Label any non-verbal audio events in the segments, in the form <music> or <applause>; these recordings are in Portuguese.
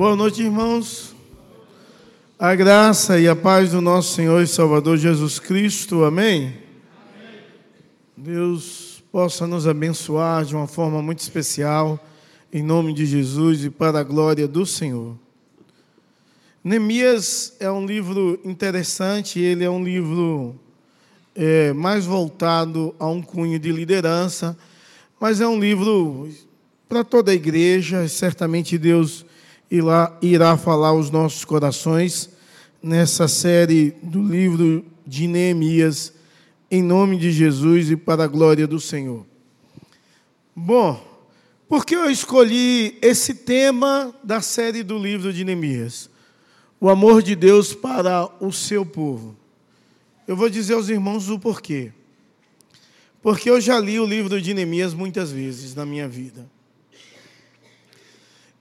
Boa noite, irmãos. A graça e a paz do nosso Senhor e Salvador Jesus Cristo. Amém? Amém. Deus possa nos abençoar de uma forma muito especial, em nome de Jesus e para a glória do Senhor. Neemias é um livro interessante, ele é um livro é, mais voltado a um cunho de liderança, mas é um livro para toda a igreja, certamente Deus irá, irá falar aos nossos corações nessa série do livro de Neemias, em nome de Jesus e para a glória do Senhor. Bom, por que eu escolhi esse tema da série do livro de Neemias? O amor de Deus para o seu povo. Eu vou dizer aos irmãos o porquê. Porque eu já li o livro de Neemias muitas vezes na minha vida.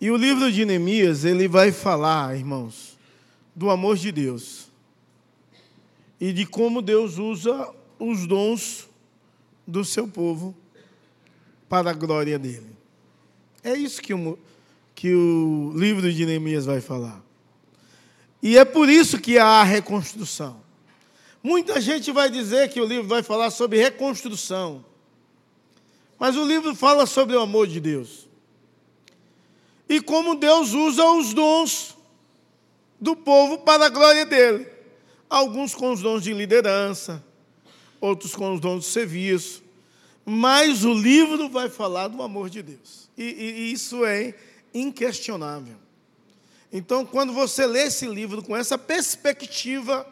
E o livro de Neemias, ele vai falar, irmãos, do amor de Deus. E de como Deus usa os dons do seu povo para a glória dele. É isso que o, que o livro de Neemias vai falar. E é por isso que há a reconstrução. Muita gente vai dizer que o livro vai falar sobre reconstrução. Mas o livro fala sobre o amor de Deus e como Deus usa os dons do povo para a glória dele. Alguns com os dons de liderança, outros com os dons de serviço. Mas o livro vai falar do amor de Deus. E, e isso é inquestionável. Então, quando você lê esse livro com essa perspectiva,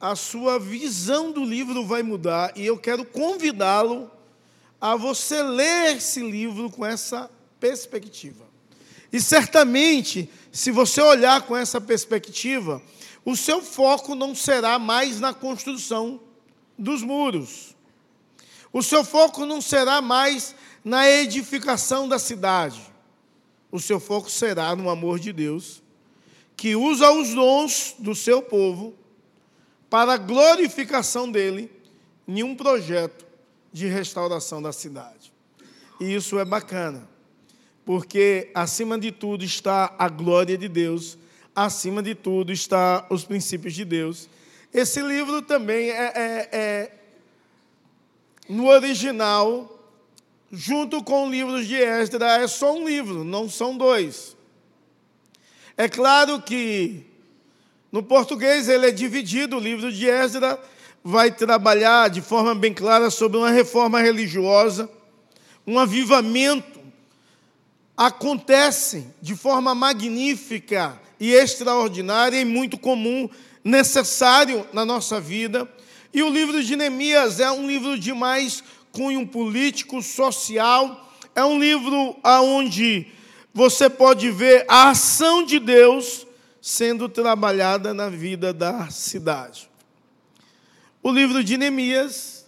a sua visão do livro vai mudar. E eu quero convidá-lo a você ler esse livro com essa perspectiva. E certamente, se você olhar com essa perspectiva, o seu foco não será mais na construção dos muros. O seu foco não será mais na edificação da cidade. O seu foco será no amor de Deus, que usa os dons do seu povo para a glorificação dele em um projeto de restauração da cidade. E isso é bacana porque acima de tudo está a glória de Deus, acima de tudo está os princípios de Deus. Esse livro também é, é, é no original, junto com o livro de Esdra, é só um livro, não são dois. É claro que no português ele é dividido, o livro de Esdra vai trabalhar de forma bem clara sobre uma reforma religiosa, um avivamento acontecem de forma magnífica e extraordinária e muito comum, necessário na nossa vida. E o livro de Neemias é um livro de mais cunho político, social, é um livro onde você pode ver a ação de Deus sendo trabalhada na vida da cidade. O livro de Neemias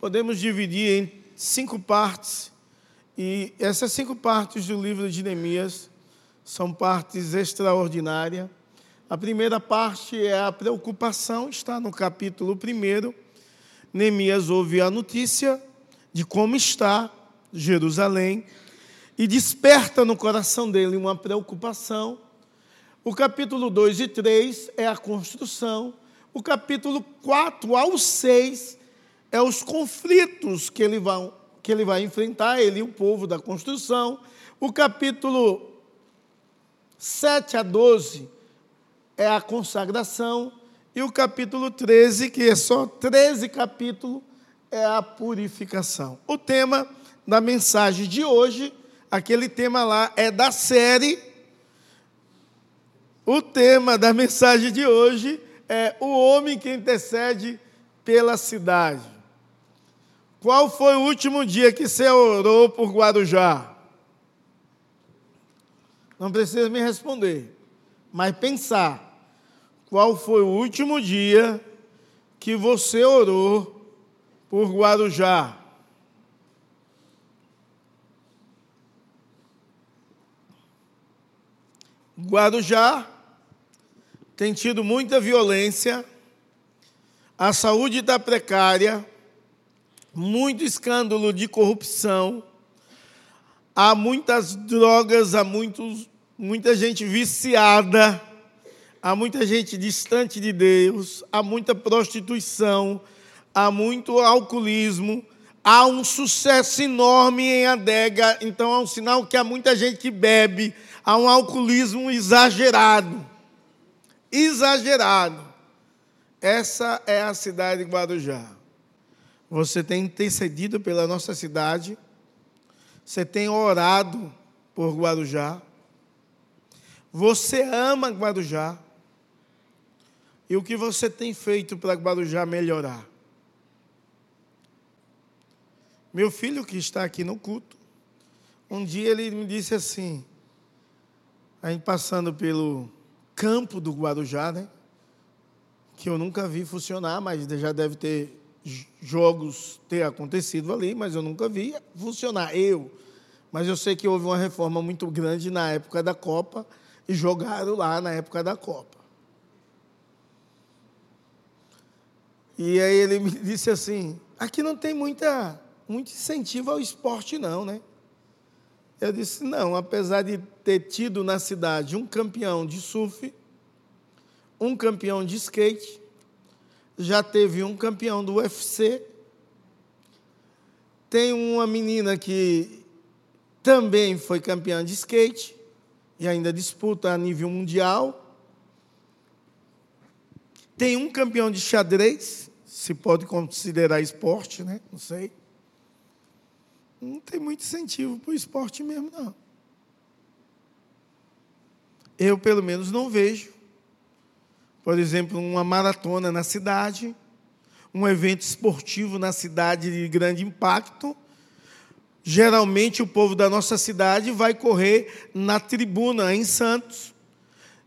podemos dividir em cinco partes e essas cinco partes do livro de Neemias são partes extraordinárias. A primeira parte é a preocupação, está no capítulo 1. Neemias ouve a notícia de como está Jerusalém e desperta no coração dele uma preocupação. O capítulo 2 e 3 é a construção. O capítulo 4 ao 6 é os conflitos que ele vai, que ele vai enfrentar, ele e o povo da construção. O capítulo 7 a 12 é a consagração. E o capítulo 13, que é só 13 capítulos, é a purificação. O tema da mensagem de hoje, aquele tema lá é da série. O tema da <laughs> mensagem de hoje é o homem que intercede pela cidade. Qual foi o último dia que você orou por Guarujá? Não precisa me responder, mas pensar. Qual foi o último dia que você orou por Guarujá? Guarujá tem tido muita violência, a saúde está precária, muito escândalo de corrupção, há muitas drogas, há muitos muita gente viciada, há muita gente distante de Deus, há muita prostituição, há muito alcoolismo, há um sucesso enorme em adega, então é um sinal que há muita gente que bebe, há um alcoolismo exagerado. Exagerado. Essa é a cidade de Guarujá. Você tem intercedido pela nossa cidade, você tem orado por Guarujá, você ama Guarujá, e o que você tem feito para Guarujá melhorar? Meu filho que está aqui no culto, um dia ele me disse assim, aí passando pelo campo do Guarujá, né? Que eu nunca vi funcionar, mas já deve ter jogos ter acontecido ali, mas eu nunca vi funcionar. Eu. Mas eu sei que houve uma reforma muito grande na época da Copa e jogaram lá na época da Copa. E aí ele me <laughs> disse assim: aqui não tem muita muito incentivo ao esporte, não, né? Eu disse: não, apesar de ter tido na cidade um campeão de surf, um campeão de skate, já teve um campeão do UFC, tem uma menina que também foi campeã de skate e ainda disputa a nível mundial. Tem um campeão de xadrez, se pode considerar esporte, né? Não sei não tem muito incentivo para o esporte mesmo, não. Eu, pelo menos, não vejo. Por exemplo, uma maratona na cidade, um evento esportivo na cidade de grande impacto. Geralmente, o povo da nossa cidade vai correr na tribuna, em Santos.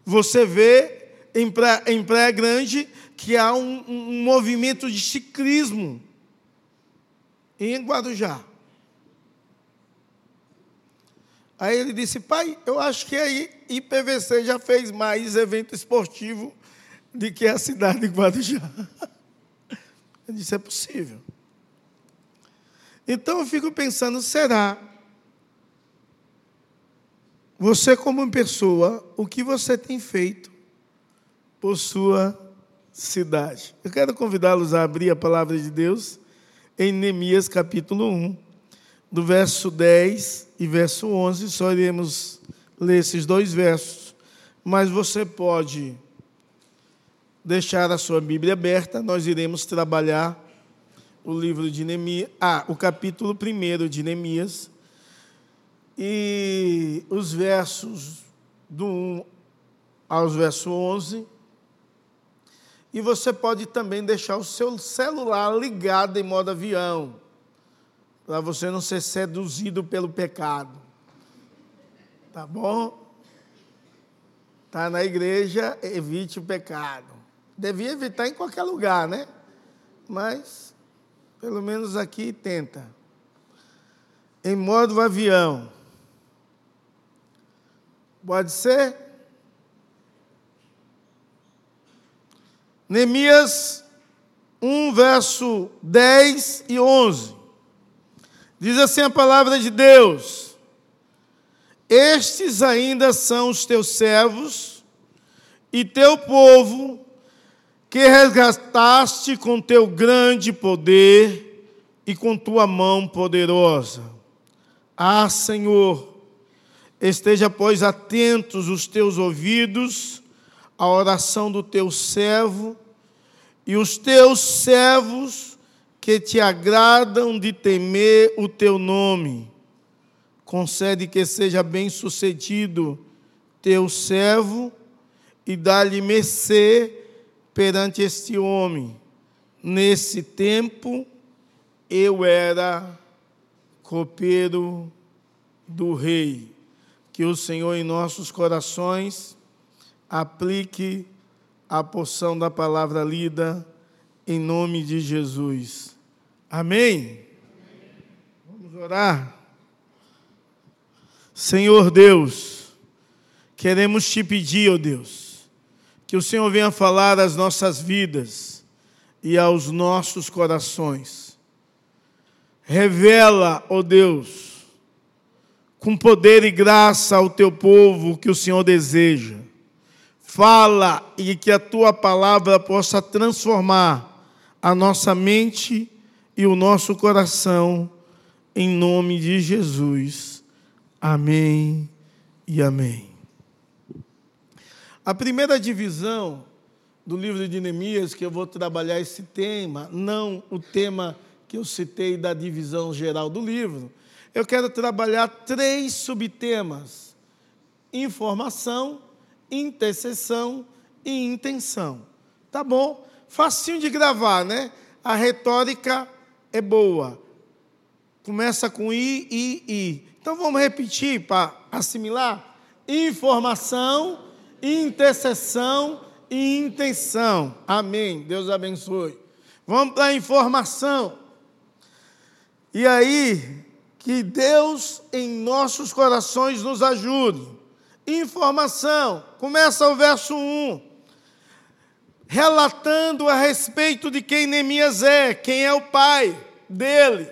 Você vê em Praia, em Praia Grande que há um, um movimento de ciclismo em Guarujá. Aí ele disse, pai, eu acho que a IPVC já fez mais evento esportivo do que a cidade de Guarujá. <laughs> Eu disse, é possível. Então eu fico pensando, será? Você como pessoa, o que você tem feito por sua cidade? Eu quero convidá-los a abrir a palavra de Deus em Neemias capítulo 1 do verso 10 e verso 11, só iremos ler esses dois versos, mas você pode deixar a sua Bíblia aberta, nós iremos trabalhar o livro de Neemias, ah, o capítulo 1 de Neemias, e os versos do 1 aos versos 11, e você pode também deixar o seu celular ligado em modo avião, para você não ser seduzido pelo pecado. Tá bom? Está na igreja, evite o pecado. Devia evitar em qualquer lugar, né? Mas, pelo menos aqui, tenta. Em modo avião. Pode ser? Neemias 1, verso 10 e 11. Diz assim a palavra de Deus: Estes ainda são os teus servos e teu povo, que resgataste com teu grande poder e com tua mão poderosa. Ah, Senhor, esteja, pois, atentos os teus ouvidos à oração do teu servo e os teus servos que te agradam de temer o teu nome. Concede que seja bem-sucedido teu servo e dá-lhe mercê perante este homem. Nesse tempo eu era copeiro do rei. Que o Senhor em nossos corações aplique a porção da palavra lida em nome de Jesus. Amém? Vamos orar. Senhor Deus, queremos te pedir, ó oh Deus, que o Senhor venha falar às nossas vidas e aos nossos corações. Revela, ó oh Deus, com poder e graça ao teu povo que o Senhor deseja. Fala e que a tua palavra possa transformar a nossa mente e o nosso coração, em nome de Jesus. Amém e amém. A primeira divisão do livro de Neemias, que eu vou trabalhar esse tema, não o tema que eu citei da divisão geral do livro, eu quero trabalhar três subtemas: informação, intercessão e intenção. Tá bom? Facinho de gravar, né? A retórica é boa. Começa com I, I, I. Então vamos repetir para assimilar: informação, intercessão e intenção. Amém. Deus abençoe. Vamos para a informação. E aí, que Deus em nossos corações nos ajude. Informação. Começa o verso 1. Relatando a respeito de quem Neemias é, quem é o pai dele.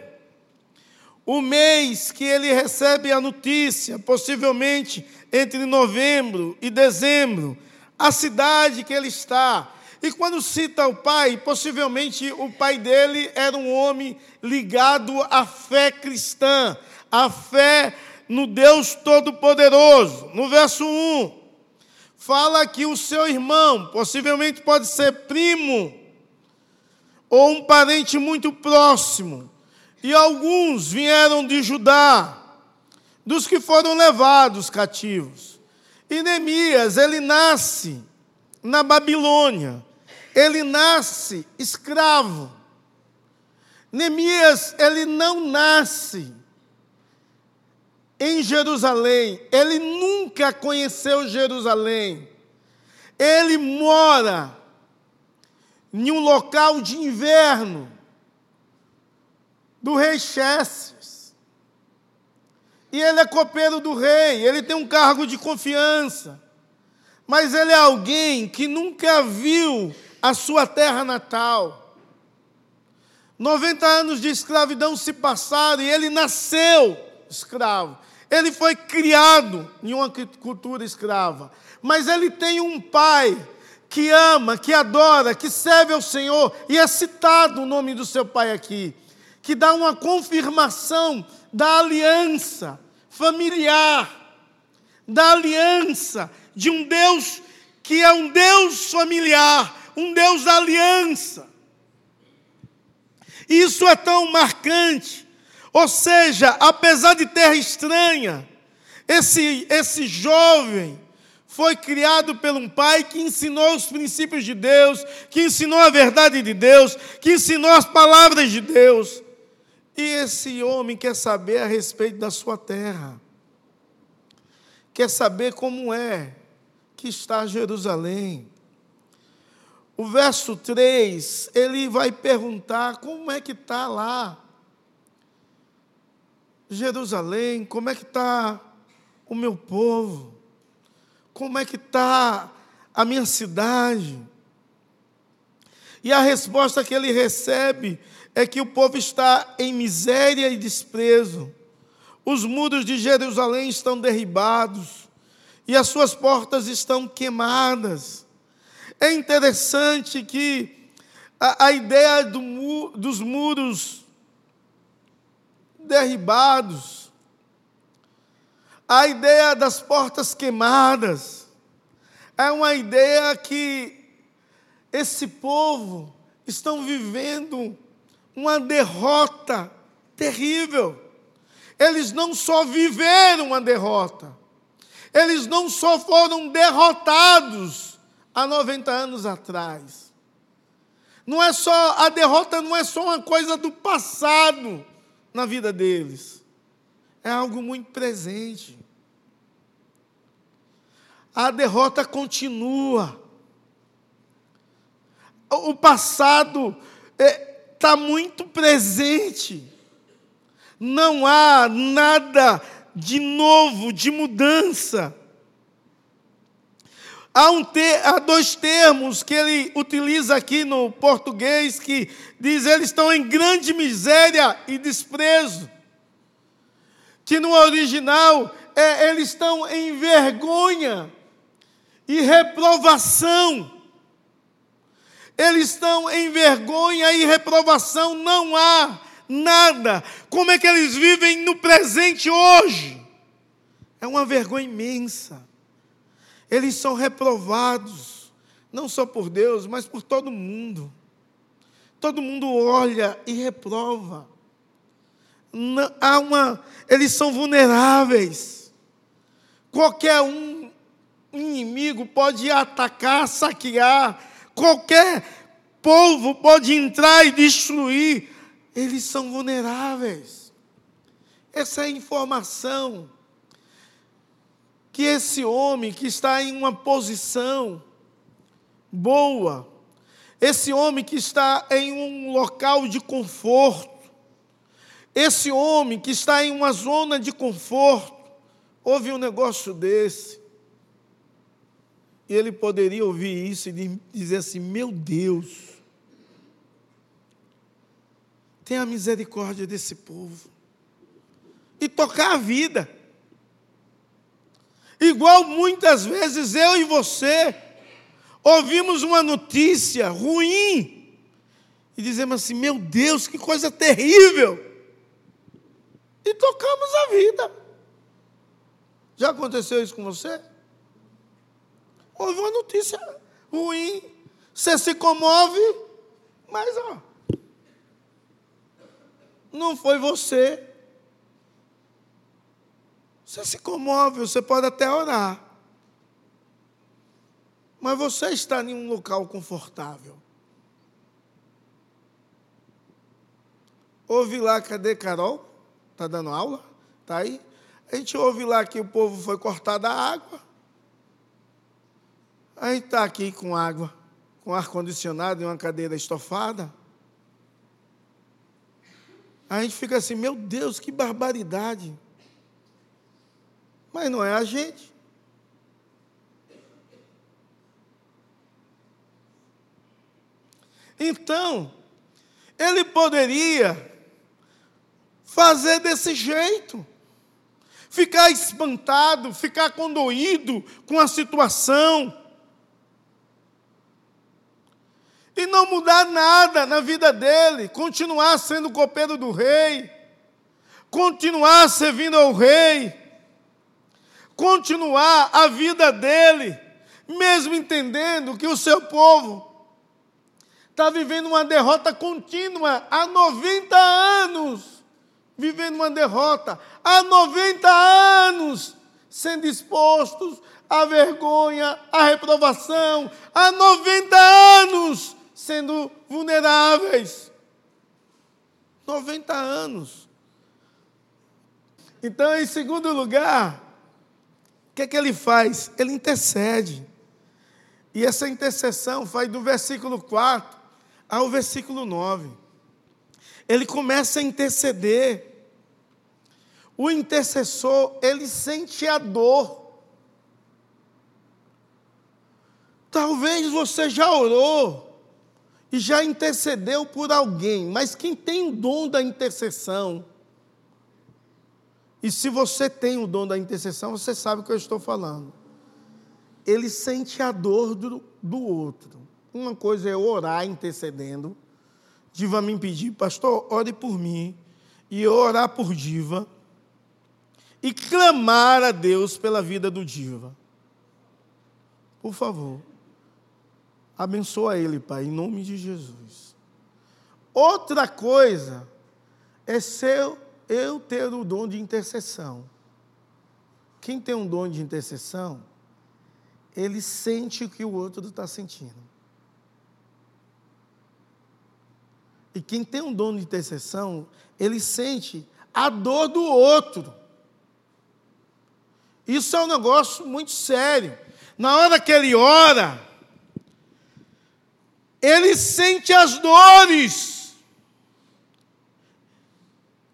O mês que ele recebe a notícia, possivelmente entre novembro e dezembro, a cidade que ele está. E quando cita o pai, possivelmente o pai dele era um homem ligado à fé cristã, à fé no Deus Todo-Poderoso. No verso 1, fala que o seu irmão, possivelmente pode ser primo, ou um parente muito próximo, e alguns vieram de Judá, dos que foram levados cativos. E Neemias, ele nasce na Babilônia, ele nasce escravo. Neemias, ele não nasce em Jerusalém, ele nunca conheceu Jerusalém. Ele mora em um local de inverno do rei Xerxes. E ele é copeiro do rei, ele tem um cargo de confiança. Mas ele é alguém que nunca viu a sua terra natal. 90 anos de escravidão se passaram e ele nasceu escravo. Ele foi criado em uma cultura escrava. Mas ele tem um pai que ama, que adora, que serve ao Senhor, e é citado o nome do seu pai aqui, que dá uma confirmação da aliança familiar, da aliança de um Deus que é um Deus familiar, um Deus da aliança. Isso é tão marcante. Ou seja, apesar de terra estranha, esse, esse jovem foi criado por um pai que ensinou os princípios de Deus, que ensinou a verdade de Deus, que ensinou as palavras de Deus. E esse homem quer saber a respeito da sua terra, quer saber como é que está Jerusalém. O verso 3, ele vai perguntar como é que está lá. Jerusalém, como é que está o meu povo? Como é que está a minha cidade? E a resposta que ele recebe é que o povo está em miséria e desprezo. Os muros de Jerusalém estão derribados e as suas portas estão queimadas. É interessante que a, a ideia do, dos muros derribados, a ideia das portas queimadas, é uma ideia que esse povo estão vivendo uma derrota terrível. Eles não só viveram uma derrota, eles não só foram derrotados, há 90 anos atrás. Não é só a derrota não é só uma coisa do passado na vida deles. É algo muito presente. A derrota continua. O passado é, tá muito presente. Não há nada de novo, de mudança. Há, um ter, há dois termos que ele utiliza aqui no português que diz eles estão em grande miséria e desprezo. que no original é, eles estão em vergonha e reprovação. Eles estão em vergonha e reprovação, não há nada. Como é que eles vivem no presente hoje? É uma vergonha imensa. Eles são reprovados, não só por Deus, mas por todo mundo. Todo mundo olha e reprova. Não, há uma, eles são vulneráveis. Qualquer um inimigo pode atacar, saquear, qualquer povo pode entrar e destruir. Eles são vulneráveis. Essa é a informação que esse homem que está em uma posição boa, esse homem que está em um local de conforto, esse homem que está em uma zona de conforto, ouve um negócio desse, e ele poderia ouvir isso e dizer assim: Meu Deus, tenha misericórdia desse povo, e tocar a vida. Igual muitas vezes eu e você ouvimos uma notícia ruim e dizemos assim: Meu Deus, que coisa terrível! E tocamos a vida. Já aconteceu isso com você? Houve uma notícia ruim, você se comove, mas ó, não foi você. Você se comove, você pode até orar. Mas você está em um local confortável. Ouve lá, cadê Carol? Está dando aula? Está aí? A gente ouve lá que o povo foi cortado a água. A gente está aqui com água, com ar-condicionado e uma cadeira estofada. A gente fica assim, meu Deus, que barbaridade. Mas não é a gente. Então, ele poderia fazer desse jeito, ficar espantado, ficar condoído com a situação, e não mudar nada na vida dele, continuar sendo copeiro do rei, continuar servindo ao rei, continuar a vida dele, mesmo entendendo que o seu povo está vivendo uma derrota contínua há 90 anos. Vivendo uma derrota há 90 anos, sendo expostos à vergonha, à reprovação, há 90 anos sendo vulneráveis. 90 anos. Então, em segundo lugar, o que, é que ele faz? Ele intercede. E essa intercessão faz do versículo 4 ao versículo 9. Ele começa a interceder. O intercessor, ele sente a dor. Talvez você já orou e já intercedeu por alguém, mas quem tem o dom da intercessão, e se você tem o dom da intercessão, você sabe o que eu estou falando. Ele sente a dor do, do outro. Uma coisa é orar intercedendo. Diva me pedir, pastor, ore por mim. E eu orar por Diva. E clamar a Deus pela vida do Diva. Por favor. Abençoa ele, Pai, em nome de Jesus. Outra coisa é ser eu ter o dom de intercessão. Quem tem um dom de intercessão, ele sente o que o outro está sentindo. E quem tem um dom de intercessão, ele sente a dor do outro. Isso é um negócio muito sério. Na hora que ele ora, ele sente as dores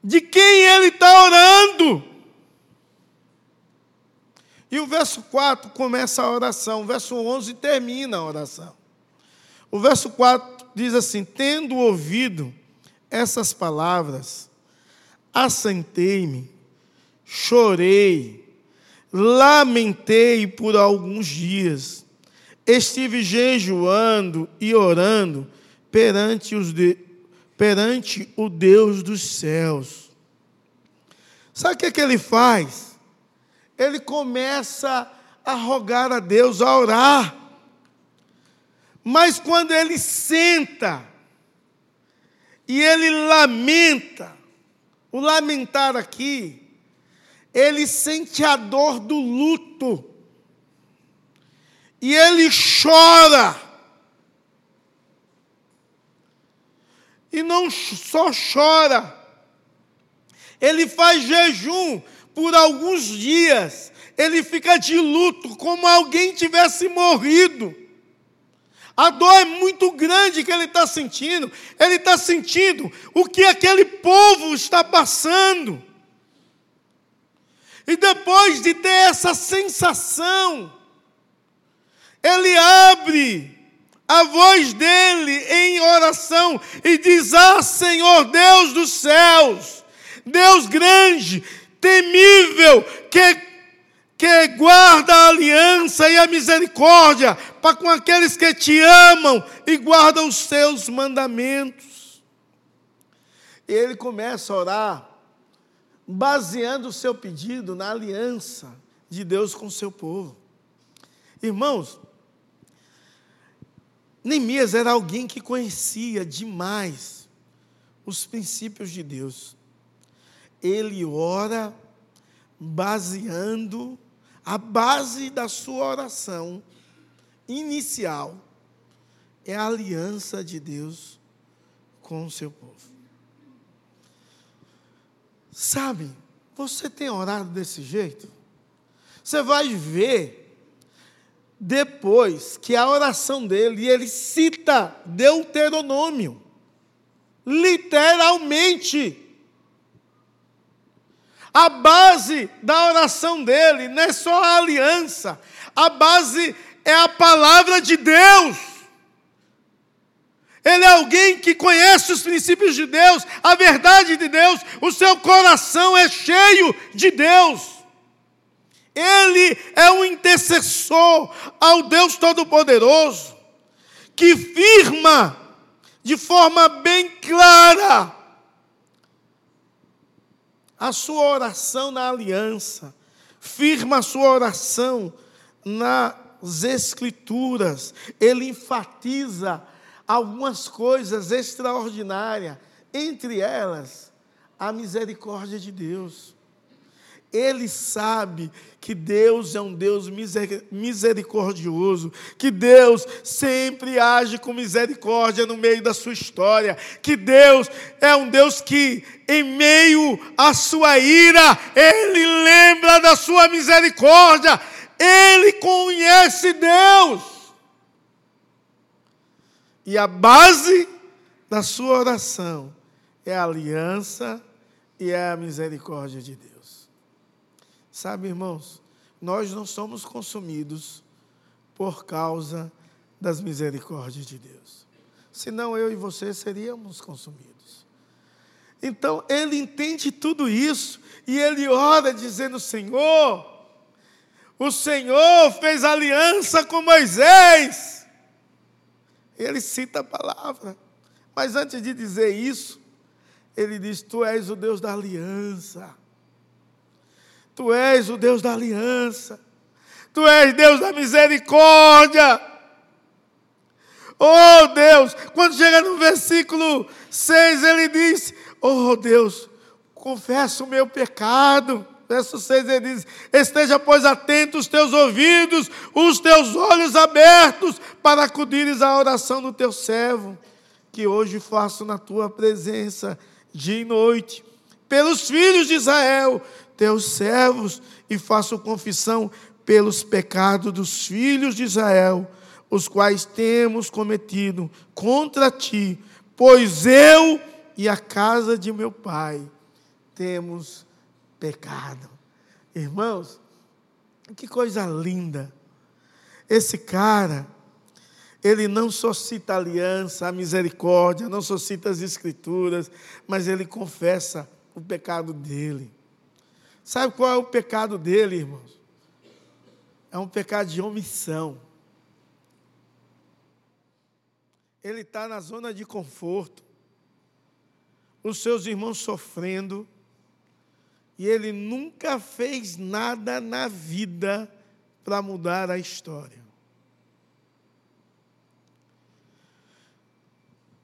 de quem ele está orando. E o verso 4 começa a oração, o verso 11 termina a oração. O verso 4 diz assim: Tendo ouvido essas palavras, assentei-me chorei, lamentei por alguns dias, estive jejuando e orando perante, os de, perante o Deus dos céus. Sabe o que, é que ele faz? Ele começa a rogar a Deus, a orar. Mas quando ele senta e ele lamenta, o lamentar aqui, ele sente a dor do luto. E ele chora. E não só chora, ele faz jejum por alguns dias, ele fica de luto, como alguém tivesse morrido. A dor é muito grande que ele está sentindo. Ele está sentindo o que aquele povo está passando. E depois de ter essa sensação, ele abre a voz dele em oração e diz: Ah, Senhor Deus dos céus, Deus grande, temível, que, que guarda a aliança e a misericórdia para com aqueles que te amam e guardam os seus mandamentos. E ele começa a orar, baseando o seu pedido na aliança de Deus com o seu povo. Irmãos, Neemias era alguém que conhecia demais os princípios de Deus ele ora baseando a base da sua oração inicial é a aliança de Deus com o seu povo. Sabe, você tem orado desse jeito? Você vai ver depois que a oração dele, ele cita Deuteronômio, literalmente. A base da oração dele não é só a aliança, a base é a palavra de Deus. Ele é alguém que conhece os princípios de Deus, a verdade de Deus, o seu coração é cheio de Deus. Ele é um intercessor ao Deus Todo-Poderoso, que firma de forma bem clara a sua oração na aliança, firma a sua oração nas Escrituras. Ele enfatiza algumas coisas extraordinárias, entre elas a misericórdia de Deus. Ele sabe que Deus é um Deus misericordioso, que Deus sempre age com misericórdia no meio da sua história, que Deus é um Deus que, em meio à sua ira, Ele lembra da sua misericórdia, Ele conhece Deus. E a base da sua oração é a aliança e é a misericórdia de Deus. Sabe, irmãos, nós não somos consumidos por causa das misericórdias de Deus. Senão eu e você seríamos consumidos. Então, ele entende tudo isso e ele ora dizendo: Senhor, o Senhor fez aliança com Moisés. Ele cita a palavra. Mas antes de dizer isso, ele diz: Tu és o Deus da aliança. Tu és o Deus da aliança. Tu és Deus da misericórdia. Oh Deus, quando chega no versículo 6, ele diz: Oh Deus, confesso o meu pecado. Verso 6 ele diz: Esteja, pois, atento os teus ouvidos, os teus olhos abertos, para acudires à oração do teu servo, que hoje faço na tua presença, dia e noite, pelos filhos de Israel, teus servos e faço confissão pelos pecados dos filhos de Israel, os quais temos cometido contra ti, pois eu e a casa de meu pai temos pecado. Irmãos, que coisa linda. Esse cara, ele não só cita a aliança, a misericórdia, não só cita as escrituras, mas ele confessa o pecado dele. Sabe qual é o pecado dele, irmãos? É um pecado de omissão. Ele está na zona de conforto, os seus irmãos sofrendo, e ele nunca fez nada na vida para mudar a história.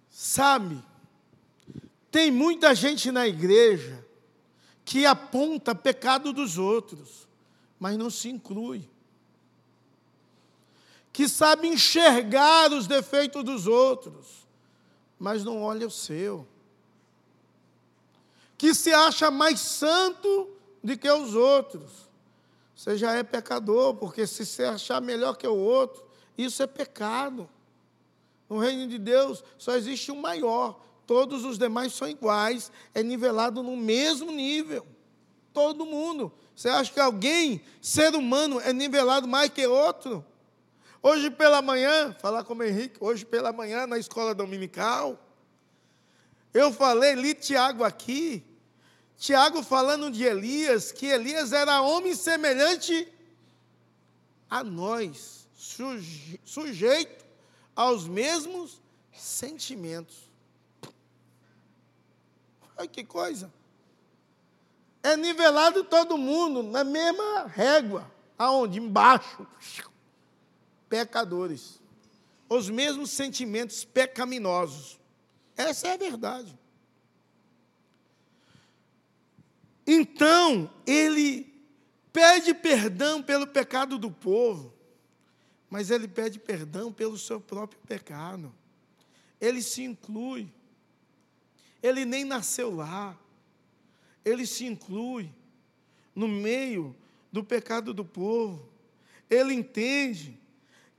Sabe, tem muita gente na igreja que aponta pecado dos outros, mas não se inclui. Que sabe enxergar os defeitos dos outros, mas não olha o seu. Que se acha mais santo do que os outros. Você já é pecador, porque se você achar melhor que o outro, isso é pecado. No reino de Deus só existe um maior, todos os demais são iguais, é nivelado no mesmo nível. Todo mundo. Você acha que alguém, ser humano, é nivelado mais que outro? Hoje pela manhã, falar como Henrique, hoje pela manhã na escola dominical, eu falei, li Tiago aqui, Tiago falando de Elias, que Elias era homem semelhante a nós, suje, sujeito aos mesmos sentimentos. Olha que coisa. É nivelado todo mundo na mesma régua. Aonde? Embaixo. Pecadores. Os mesmos sentimentos pecaminosos. Essa é a verdade. Então, ele pede perdão pelo pecado do povo, mas ele pede perdão pelo seu próprio pecado. Ele se inclui. Ele nem nasceu lá. Ele se inclui no meio do pecado do povo. Ele entende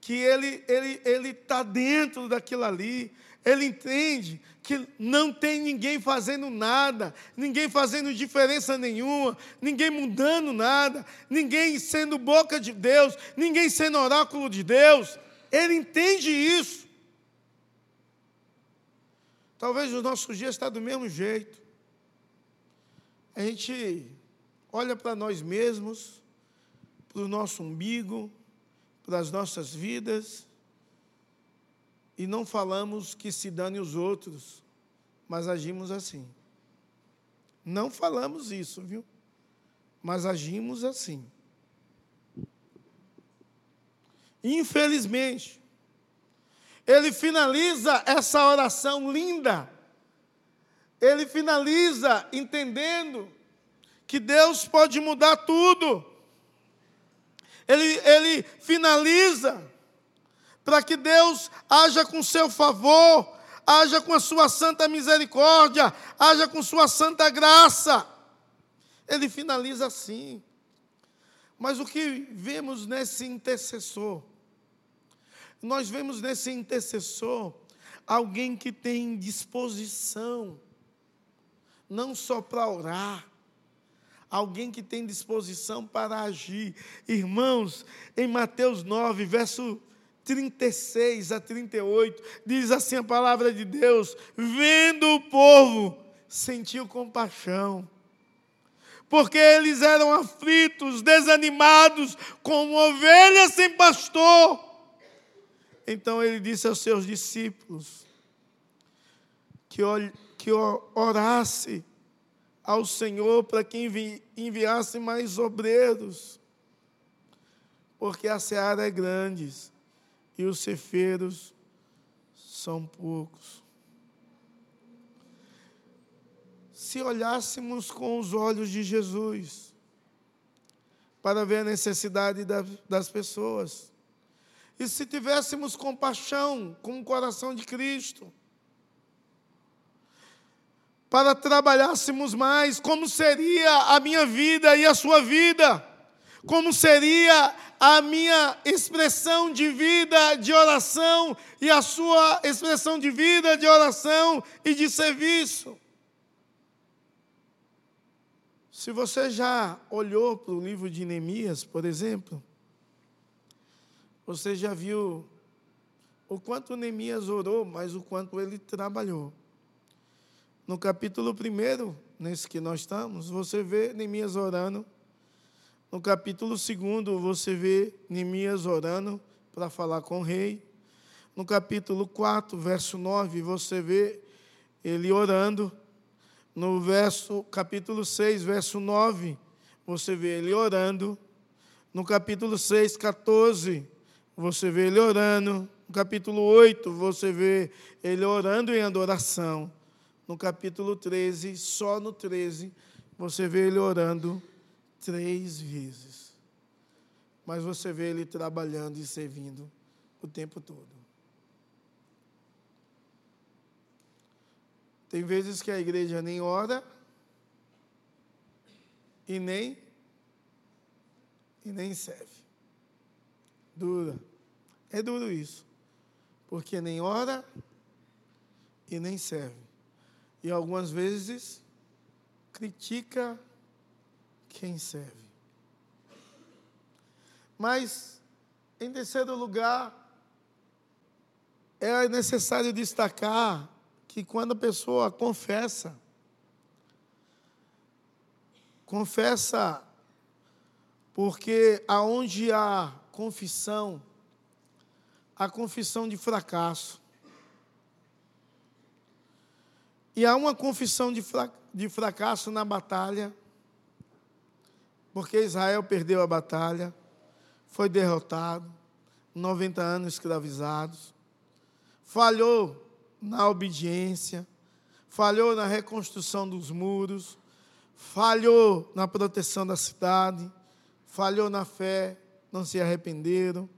que ele ele ele está dentro daquilo ali. Ele entende que não tem ninguém fazendo nada, ninguém fazendo diferença nenhuma, ninguém mudando nada, ninguém sendo boca de Deus, ninguém sendo oráculo de Deus. Ele entende isso. Talvez o nosso dia está do mesmo jeito. A gente olha para nós mesmos, para o nosso umbigo, para as nossas vidas, e não falamos que se dane os outros, mas agimos assim. Não falamos isso, viu? Mas agimos assim. Infelizmente, ele finaliza essa oração linda. Ele finaliza entendendo que Deus pode mudar tudo. Ele, ele finaliza para que Deus haja com seu favor, haja com a sua santa misericórdia, haja com sua santa graça. Ele finaliza assim. Mas o que vemos nesse intercessor? Nós vemos nesse intercessor alguém que tem disposição, não só para orar, alguém que tem disposição para agir. Irmãos, em Mateus 9, verso 36 a 38, diz assim a palavra de Deus: vendo o povo, sentiu compaixão, porque eles eram aflitos, desanimados, como ovelhas sem pastor. Então ele disse aos seus discípulos que, que orasse ao Senhor para que envi, enviasse mais obreiros, porque a seara é grande e os cefeiros são poucos. Se olhássemos com os olhos de Jesus, para ver a necessidade das pessoas, e se tivéssemos compaixão com o coração de Cristo, para trabalhássemos mais, como seria a minha vida e a sua vida? Como seria a minha expressão de vida de oração e a sua expressão de vida de oração e de serviço. Se você já olhou para o livro de Neemias, por exemplo, você já viu o quanto Neemias orou, mas o quanto ele trabalhou. No capítulo 1, nesse que nós estamos, você vê Neemias orando No capítulo 2, você vê Neemias orando para falar com o rei. No capítulo 4, verso 9, você vê ele orando. No verso, capítulo 6, verso 9, você vê ele orando. No capítulo 6, 14, você vê ele orando. No capítulo 8, você vê ele orando em adoração. No capítulo 13, só no 13, você vê ele orando três vezes. Mas você vê ele trabalhando e servindo o tempo todo. Tem vezes que a igreja nem ora e nem e nem serve. Dura. É duro isso. Porque nem ora e nem serve. E algumas vezes critica quem serve. Mas, em terceiro lugar, é necessário destacar que quando a pessoa confessa, confessa porque aonde há confissão, há confissão de fracasso. E há uma confissão de fracasso na batalha, porque Israel perdeu a batalha, foi derrotado, 90 anos escravizados, falhou na obediência, falhou na reconstrução dos muros, falhou na proteção da cidade, falhou na fé, não se arrependeram,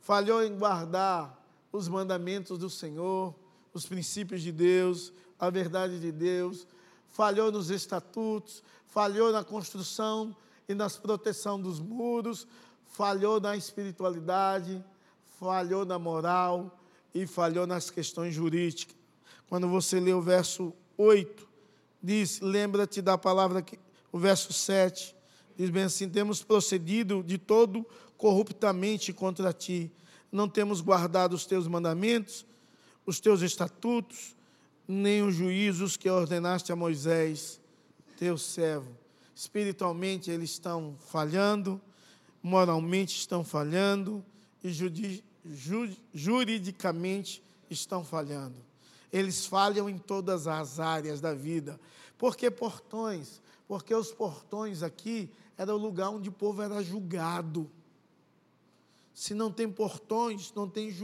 falhou em guardar os mandamentos do Senhor, os princípios de Deus, a verdade de Deus, falhou nos estatutos, falhou na construção e na proteção dos muros, falhou na espiritualidade, falhou na moral e falhou nas questões jurídicas. Quando você lê o verso 8, diz: Lembra-te da palavra, que, o verso 7, diz bem assim: Temos procedido de todo corruptamente contra ti, não temos guardado os teus mandamentos, os teus estatutos, nem os juízos que ordenaste a Moisés, teu servo. Espiritualmente eles estão falhando, moralmente estão falhando e juridicamente estão falhando. Eles falham em todas as áreas da vida. Por que portões? Porque os portões aqui era o lugar onde o povo era julgado. Se não tem portões, não tem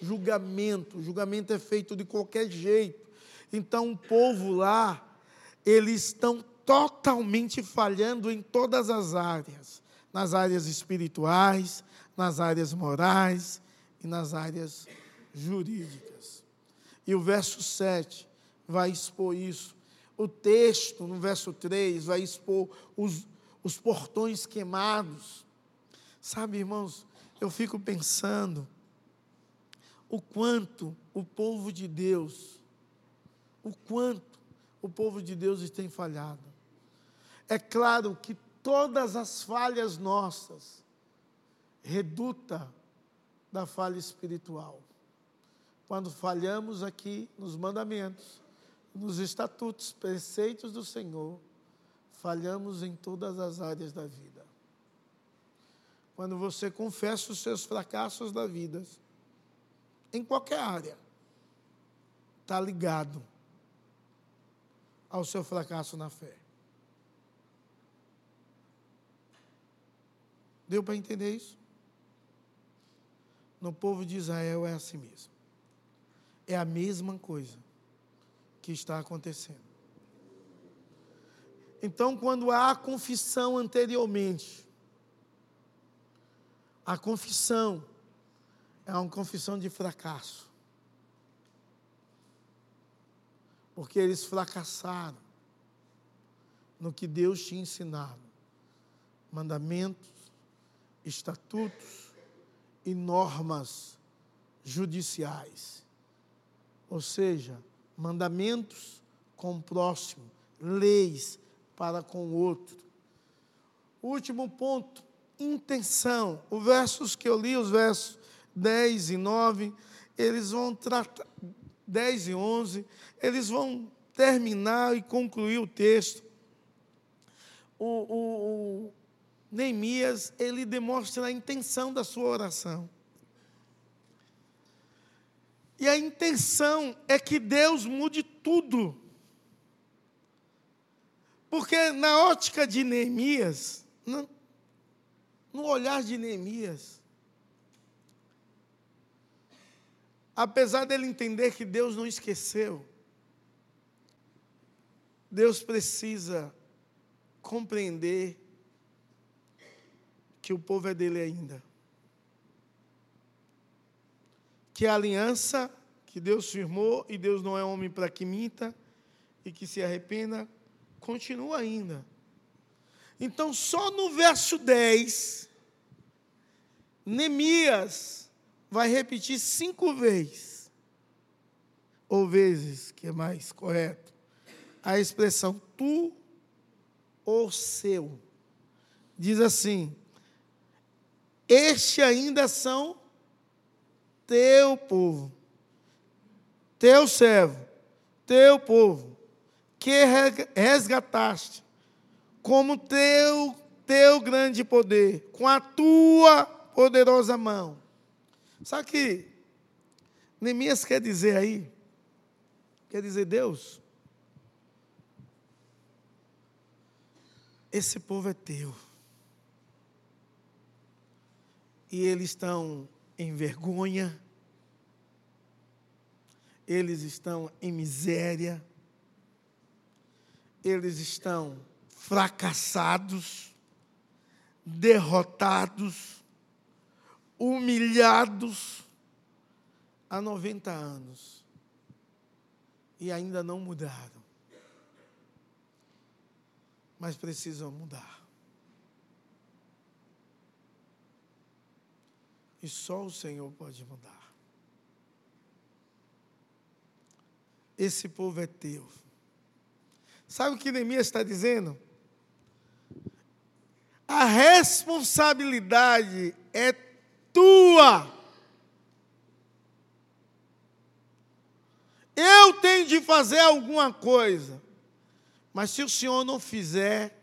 julgamento. O julgamento é feito de qualquer jeito. Então, o povo lá, eles estão totalmente falhando em todas as áreas nas áreas espirituais, nas áreas morais e nas áreas jurídicas. E o verso 7 vai expor isso. O texto, no verso 3, vai expor os, os portões queimados. Sabe, irmãos, eu fico pensando o quanto o povo de Deus, o quanto o povo de Deus tem falhado. É claro que todas as falhas nossas reduta da falha espiritual. Quando falhamos aqui nos mandamentos, nos estatutos, preceitos do Senhor, falhamos em todas as áreas da vida. Quando você confessa os seus fracassos da vida, em qualquer área, está ligado ao seu fracasso na fé. Deu para entender isso? No povo de Israel é assim mesmo. É a mesma coisa que está acontecendo. Então, quando há confissão anteriormente, a confissão é uma confissão de fracasso. Porque eles fracassaram no que Deus tinha ensinado. Mandamentos, estatutos e normas judiciais. Ou seja, mandamentos com o próximo, leis para com o outro. Último ponto, intenção. Os versos que eu li, os versos 10 e 9, eles vão tratar, 10 e 11, eles vão terminar e concluir o texto. O, o, Neemias, ele demonstra a intenção da sua oração. E a intenção é que Deus mude tudo. Porque na ótica de Neemias, no, no olhar de Neemias, apesar dele entender que Deus não esqueceu, Deus precisa compreender que o povo é dele ainda. Que a aliança que Deus firmou, e Deus não é homem para que minta, e que se arrependa, continua ainda. Então, só no verso 10, Neemias vai repetir cinco vezes, ou vezes, que é mais correto, a expressão tu ou seu. Diz assim: Este ainda são teu povo, teu servo, teu povo, que resgataste como teu teu grande poder, com a tua poderosa mão. Sabe que Neemias quer dizer aí? Quer dizer, Deus, esse povo é teu. E eles estão em vergonha, eles estão em miséria, eles estão fracassados, derrotados, humilhados há 90 anos e ainda não mudaram mas precisam mudar. E só o Senhor pode mudar. Esse povo é teu. Sabe o que Neemias está dizendo? A responsabilidade é tua. Eu tenho de fazer alguma coisa. Mas se o Senhor não fizer,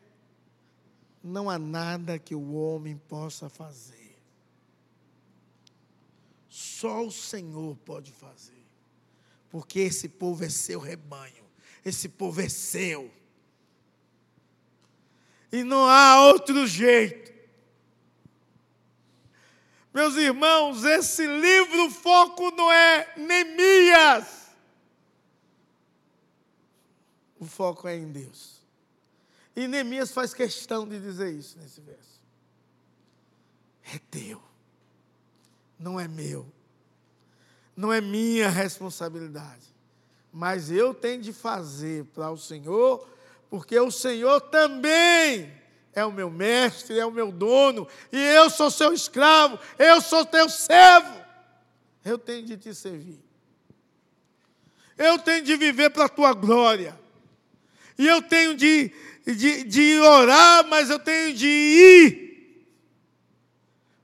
não há nada que o homem possa fazer. Só o Senhor pode fazer. Porque esse povo é seu rebanho. Esse povo é seu. E não há outro jeito. Meus irmãos, esse livro, o foco não é Neemias. O foco é em Deus. E Neemias faz questão de dizer isso nesse verso. É teu, não é meu, não é minha responsabilidade, mas eu tenho de fazer para o Senhor, porque o Senhor também é o meu mestre, é o meu dono, e eu sou seu escravo, eu sou teu servo. Eu tenho de te servir. Eu tenho de viver para a tua glória. E eu tenho de, de, de orar, mas eu tenho de ir.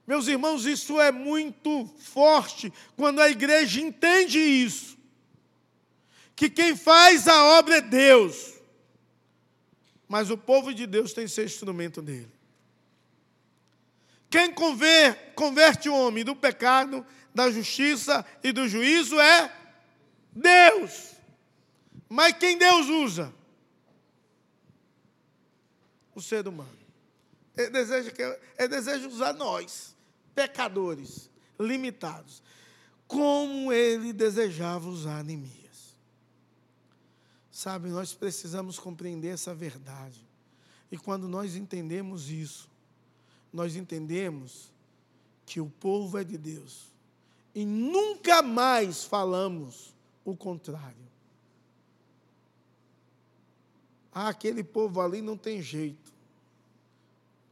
Meus irmãos, isso é muito forte quando a igreja entende isso. Que quem faz a obra é Deus, mas o povo de Deus tem que ser instrumento dele. Quem conver, converte o homem do pecado, da justiça e do juízo é Deus. Mas quem Deus usa? o ser humano. Ele deseja, que, ele deseja usar nós, pecadores, limitados, como ele desejava usar Neemias. Sabe, nós precisamos compreender essa verdade. E quando nós entendemos isso, nós entendemos que o povo é de Deus. E nunca mais falamos o contrário. Ah, aquele povo ali não tem jeito.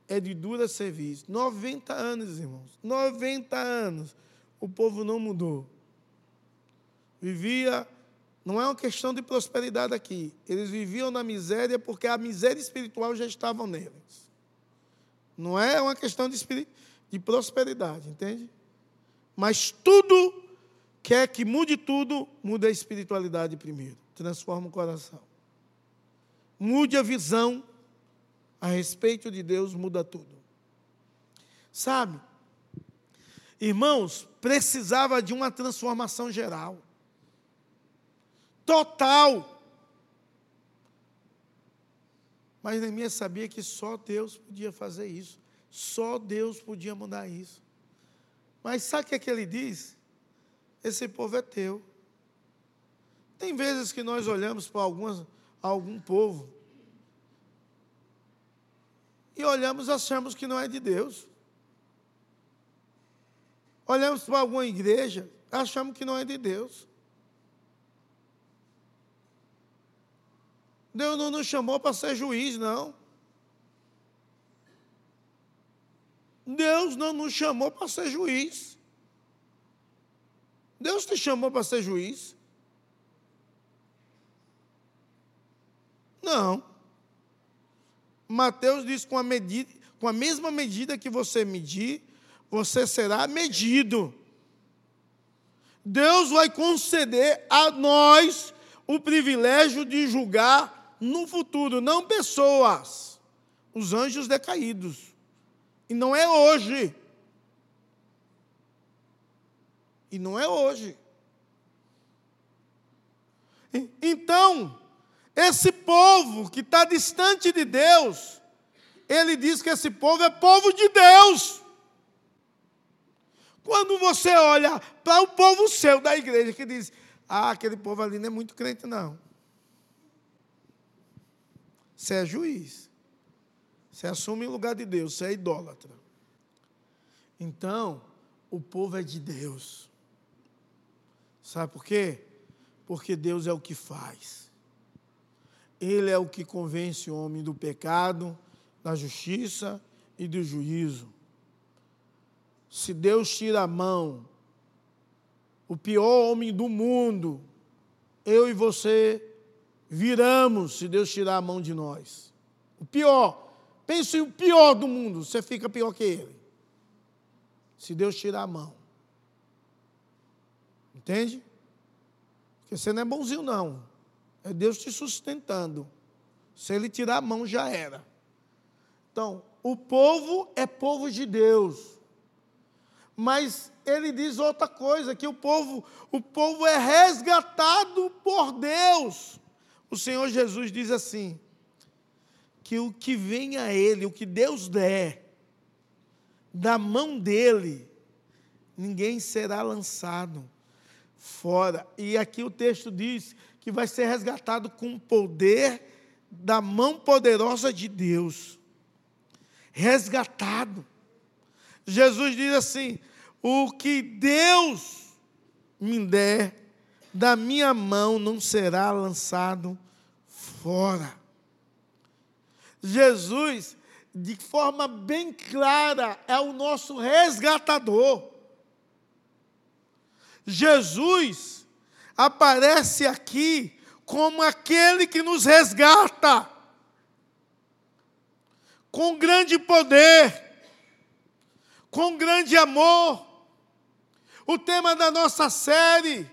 É de dura serviço. 90 anos, irmãos. 90 anos. O povo não mudou. Vivia, não é uma questão de prosperidade aqui. Eles viviam na miséria porque a miséria espiritual já estava neles. Não é uma questão de, de prosperidade, entende? Mas tudo quer que mude tudo, muda a espiritualidade primeiro. Transforma o coração. Mude a visão a respeito de Deus, muda tudo. Sabe? Irmãos, precisava de uma transformação geral. Total. Mas Neemias sabia que só Deus podia fazer isso. Só Deus podia mudar isso. Mas sabe o que, é que ele diz? Esse povo é teu. Tem vezes que nós olhamos para algumas, algum povo e olhamos achamos que não é de Deus. Olhamos para alguma igreja, achamos que não é de Deus. Deus não nos chamou para ser juiz, não. Deus não nos chamou para ser juiz. Deus te chamou para ser juiz? Não. Mateus diz com a medida, com a mesma medida que você medir, você será medido. Deus vai conceder a nós o privilégio de julgar no futuro, não pessoas, os anjos decaídos. E não é hoje. E não é hoje. Então, esse povo que está distante de Deus, ele diz que esse povo é povo de Deus. Quando você olha para o povo seu da igreja que diz, ah, aquele povo ali não é muito crente, não. Você é juiz. Você assume o lugar de Deus, você é idólatra. Então, o povo é de Deus. Sabe por quê? Porque Deus é o que faz. Ele é o que convence o homem do pecado, da justiça e do juízo. Se Deus tira a mão, o pior homem do mundo, eu e você viramos se Deus tirar a mão de nós. O pior. Pense o pior do mundo, você fica pior que ele. Se Deus tirar a mão. Entende? Porque você não é bonzinho, não. É Deus te sustentando. Se ele tirar a mão, já era. Então, o povo é povo de Deus. Mas ele diz outra coisa, que o povo, o povo é resgatado por Deus. O Senhor Jesus diz assim: que o que vem a ele, o que Deus der, da mão dele, ninguém será lançado fora. E aqui o texto diz que vai ser resgatado com o poder da mão poderosa de Deus. Resgatado. Jesus diz assim: o que Deus me der, da minha mão não será lançado fora. Jesus, de forma bem clara, é o nosso resgatador. Jesus aparece aqui como aquele que nos resgata, com grande poder, com grande amor. O tema da nossa série,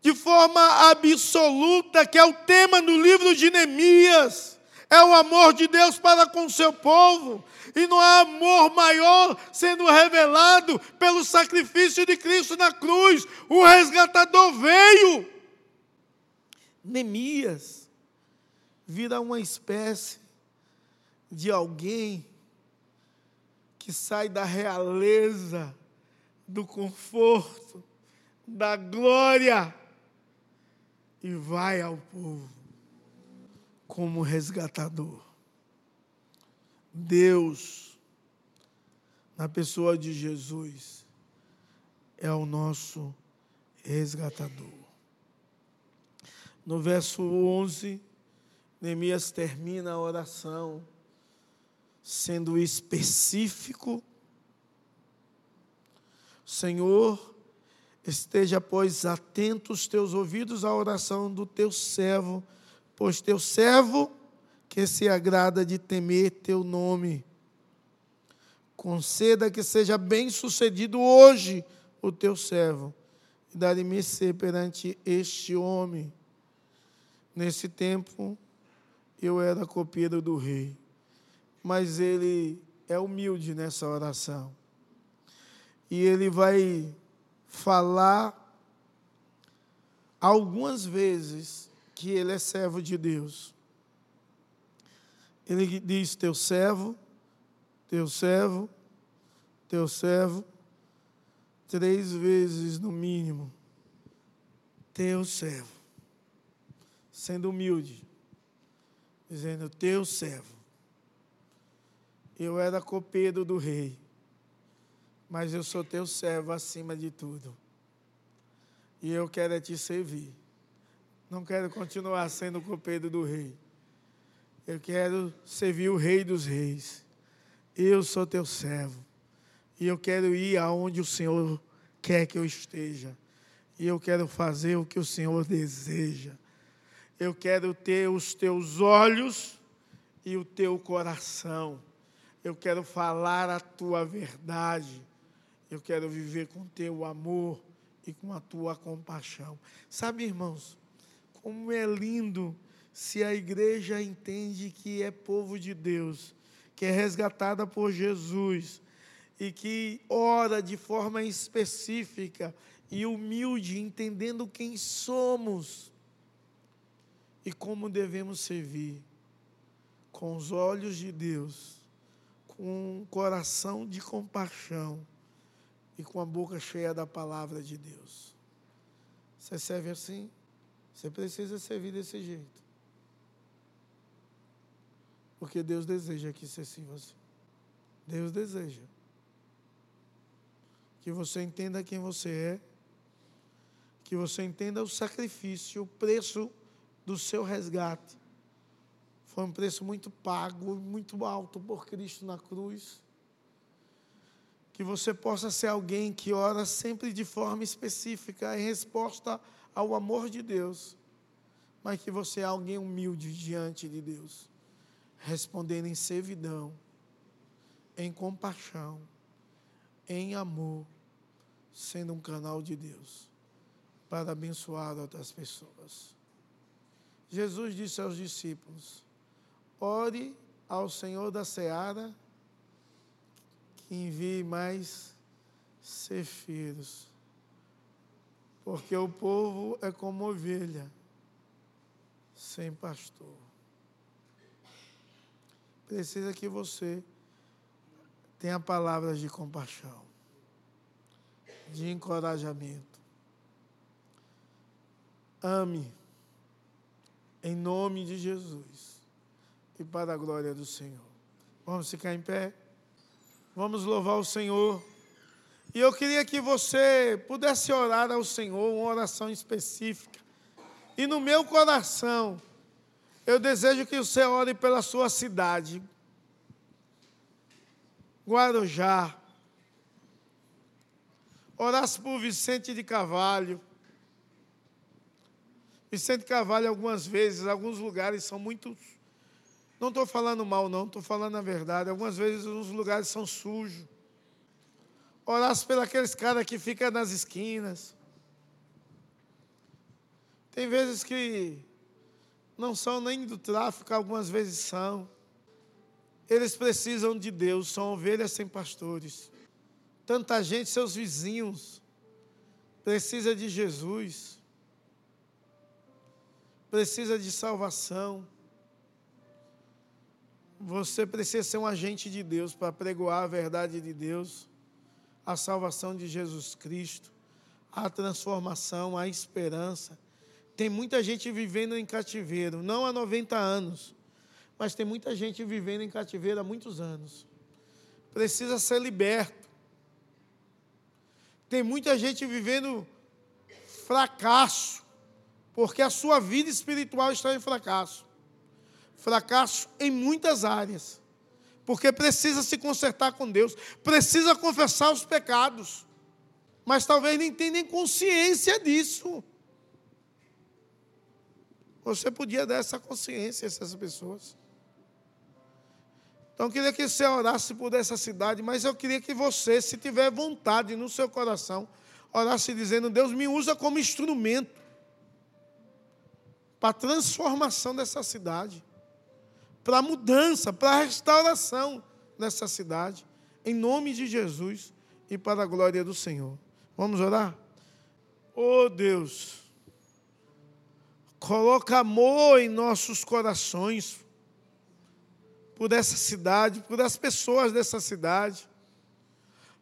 de forma absoluta, que é o tema no livro de Neemias, é o amor de Deus para com o seu povo. E não há amor maior sendo revelado pelo sacrifício de Cristo na cruz. O resgatador veio. Neemias vira uma espécie de alguém que sai da realeza, do conforto, da glória e vai ao povo como resgatador. Deus, na pessoa de Jesus, é o nosso resgatador. No verso 11, Neemias termina a oração sendo específico. Senhor, esteja, pois, atento os teus ouvidos à oração do teu servo, pois teu servo que se agrada de temer teu nome. Conceda que seja bem sucedido hoje o teu servo, e dá-lhe ser perante este homem. Nesse tempo, eu era copeiro do rei, mas ele é humilde nessa oração. E ele vai falar algumas vezes que ele é servo de Deus. Ele diz: Teu servo, teu servo, teu servo, três vezes no mínimo. Teu servo. Sendo humilde, dizendo: Teu servo. Eu era copeiro do rei, mas eu sou teu servo acima de tudo. E eu quero é te servir. Não quero continuar sendo copeiro do rei. Eu quero servir o rei dos reis. Eu sou teu servo. E eu quero ir aonde o Senhor quer que eu esteja. E eu quero fazer o que o Senhor deseja. Eu quero ter os teus olhos e o teu coração. Eu quero falar a tua verdade. Eu quero viver com teu amor e com a tua compaixão. Sabe, irmãos, como é lindo se a igreja entende que é povo de Deus, que é resgatada por Jesus e que ora de forma específica e humilde, entendendo quem somos e como devemos servir, com os olhos de Deus, com um coração de compaixão e com a boca cheia da palavra de Deus. Você serve assim? Você precisa servir desse jeito. Porque Deus deseja que você sirva assim. Deus deseja. Que você entenda quem você é. Que você entenda o sacrifício, o preço do seu resgate. Foi um preço muito pago, muito alto por Cristo na cruz que você possa ser alguém que ora sempre de forma específica em resposta ao amor de Deus, mas que você é alguém humilde diante de Deus, respondendo em servidão, em compaixão, em amor, sendo um canal de Deus para abençoar outras pessoas. Jesus disse aos discípulos: ore ao Senhor da seara que envie mais cefeiros, porque o povo é como ovelha sem pastor. Precisa que você tenha palavras de compaixão, de encorajamento. Ame em nome de Jesus e para a glória do Senhor. Vamos ficar em pé? Vamos louvar o Senhor. E eu queria que você pudesse orar ao Senhor uma oração específica. E no meu coração, eu desejo que você ore pela sua cidade. Guarujá. Orasse por Vicente de Carvalho. Vicente Carvalho, algumas vezes, alguns lugares são muito não estou falando mal, não, estou falando a verdade. Algumas vezes os lugares são sujos. Orasse pelos caras que ficam nas esquinas. Tem vezes que não são nem do tráfico, algumas vezes são. Eles precisam de Deus, são ovelhas sem pastores. Tanta gente, seus vizinhos, precisa de Jesus, precisa de salvação. Você precisa ser um agente de Deus para pregoar a verdade de Deus, a salvação de Jesus Cristo, a transformação, a esperança. Tem muita gente vivendo em cativeiro, não há 90 anos, mas tem muita gente vivendo em cativeiro há muitos anos. Precisa ser liberto. Tem muita gente vivendo fracasso, porque a sua vida espiritual está em fracasso fracasso em muitas áreas, porque precisa se consertar com Deus, precisa confessar os pecados, mas talvez nem tenha nem consciência disso. Você podia dar essa consciência a essas pessoas. Então eu queria que você orasse por essa cidade, mas eu queria que você, se tiver vontade no seu coração, orasse dizendo: Deus me usa como instrumento para a transformação dessa cidade para a mudança, para a restauração nessa cidade, em nome de Jesus e para a glória do Senhor. Vamos orar? Oh Deus, coloca amor em nossos corações por essa cidade, por as pessoas dessa cidade.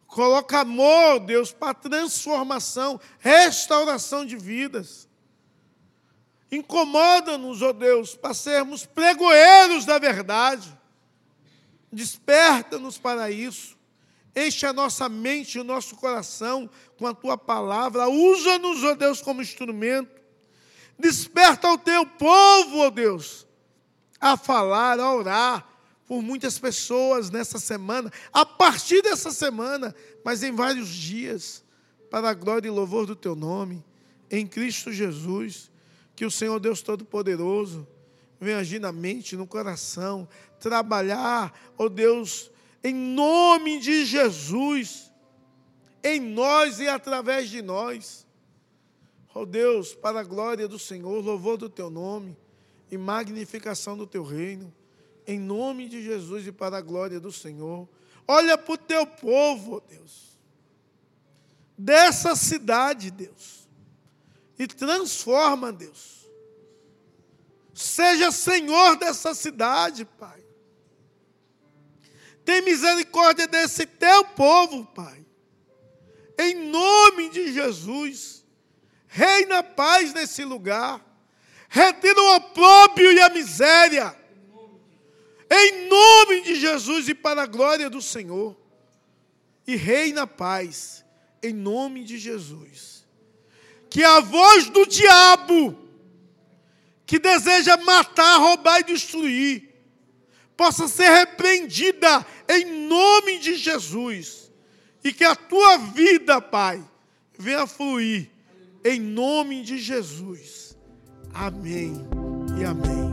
Coloca amor, Deus, para transformação, restauração de vidas. Incomoda-nos, ó oh Deus, para sermos pregoeiros da verdade. Desperta-nos para isso. Enche a nossa mente e o nosso coração com a tua palavra. Usa-nos, ó oh Deus, como instrumento. Desperta o teu povo, ó oh Deus, a falar, a orar por muitas pessoas nessa semana, a partir dessa semana, mas em vários dias, para a glória e louvor do teu nome, em Cristo Jesus. Que o Senhor Deus Todo-Poderoso venha agir na mente, no coração, trabalhar, ó oh Deus, em nome de Jesus, em nós e através de nós. Ó oh Deus, para a glória do Senhor, louvor do teu nome e magnificação do teu reino, em nome de Jesus e para a glória do Senhor. Olha para o teu povo, ó Deus, dessa cidade, Deus, e transforma, Deus. Seja Senhor dessa cidade, Pai. Tem misericórdia desse teu povo, Pai. Em nome de Jesus. Reina a paz nesse lugar. Retira o opróbio e a miséria. Em nome de Jesus e para a glória do Senhor. E reina a paz. Em nome de Jesus. Que a voz do diabo, que deseja matar, roubar e destruir, possa ser repreendida em nome de Jesus. E que a tua vida, Pai, venha fluir em nome de Jesus. Amém e amém.